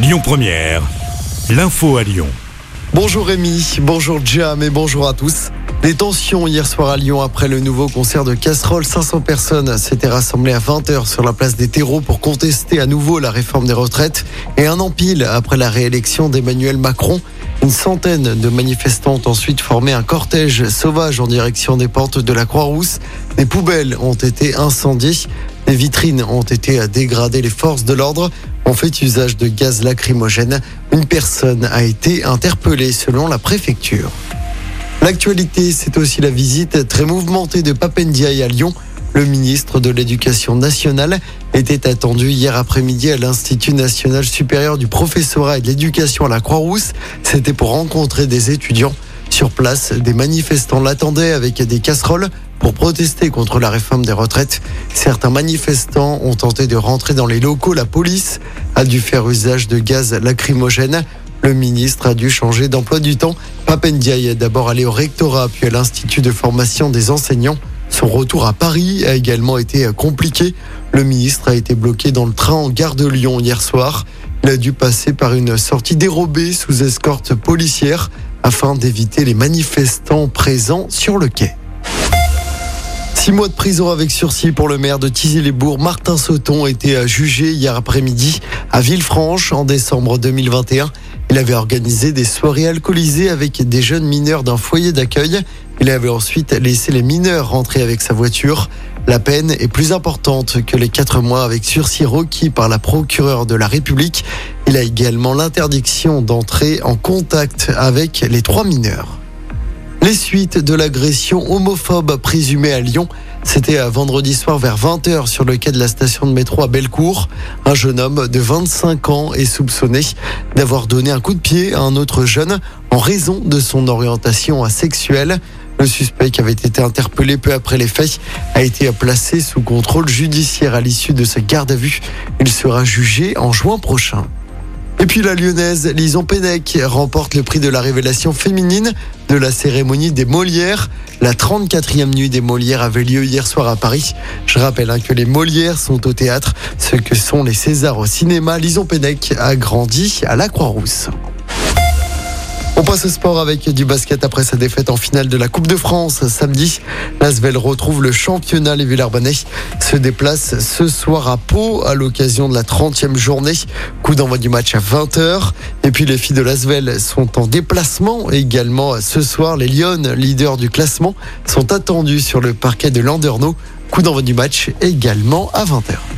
Lyon Première, l'info à Lyon. Bonjour Rémi, bonjour Jam et bonjour à tous. Des tensions hier soir à Lyon après le nouveau concert de casserole. 500 personnes s'étaient rassemblées à 20h sur la place des terreaux pour contester à nouveau la réforme des retraites. Et un empile après la réélection d'Emmanuel Macron. Une centaine de manifestants ont ensuite formé un cortège sauvage en direction des portes de la Croix-Rousse. Des poubelles ont été incendiées. Les vitrines ont été dégradées. Les forces de l'ordre ont fait usage de gaz lacrymogène. Une personne a été interpellée selon la préfecture. L'actualité, c'est aussi la visite très mouvementée de Papendiaï à Lyon. Le ministre de l'Éducation nationale était attendu hier après-midi à l'Institut national supérieur du professorat et de l'éducation à la Croix-Rousse. C'était pour rencontrer des étudiants. Sur place, des manifestants l'attendaient avec des casseroles pour protester contre la réforme des retraites. Certains manifestants ont tenté de rentrer dans les locaux. La police a dû faire usage de gaz lacrymogène. Le ministre a dû changer d'emploi du temps. Papendiaï est d'abord allé au rectorat puis à l'Institut de formation des enseignants. Son retour à Paris a également été compliqué. Le ministre a été bloqué dans le train en gare de Lyon hier soir. Il a dû passer par une sortie dérobée sous escorte policière afin d'éviter les manifestants présents sur le quai. Six mois de prison avec sursis pour le maire de Tizy-les-Bourgs, Martin Sauton, été jugé hier après-midi à Villefranche en décembre 2021. Il avait organisé des soirées alcoolisées avec des jeunes mineurs d'un foyer d'accueil. Il avait ensuite laissé les mineurs rentrer avec sa voiture. La peine est plus importante que les quatre mois avec sursis requis par la procureure de la République. Il a également l'interdiction d'entrer en contact avec les trois mineurs. Les suites de l'agression homophobe présumée à Lyon. C'était vendredi soir vers 20h sur le quai de la station de métro à Bellecour. Un jeune homme de 25 ans est soupçonné d'avoir donné un coup de pied à un autre jeune en raison de son orientation sexuelle. Le suspect qui avait été interpellé peu après les faits a été placé sous contrôle judiciaire à l'issue de sa garde à vue. Il sera jugé en juin prochain. Et puis la lyonnaise Lison Pennec remporte le prix de la révélation féminine de la cérémonie des Molières. La 34e nuit des Molières avait lieu hier soir à Paris. Je rappelle hein, que les Molières sont au théâtre, ce que sont les Césars au cinéma. Lison Pennec a grandi à la Croix-Rousse. On passe au sport avec du basket après sa défaite en finale de la Coupe de France samedi. L'Asvel retrouve le championnat. Les Villarbanais se déplacent ce soir à Pau à l'occasion de la 30e journée. Coup d'envoi du match à 20h. Et puis les filles de l'Asvel sont en déplacement également ce soir. Les Lyonnes, leaders du classement, sont attendus sur le parquet de Landerneau. Coup d'envoi du match également à 20h.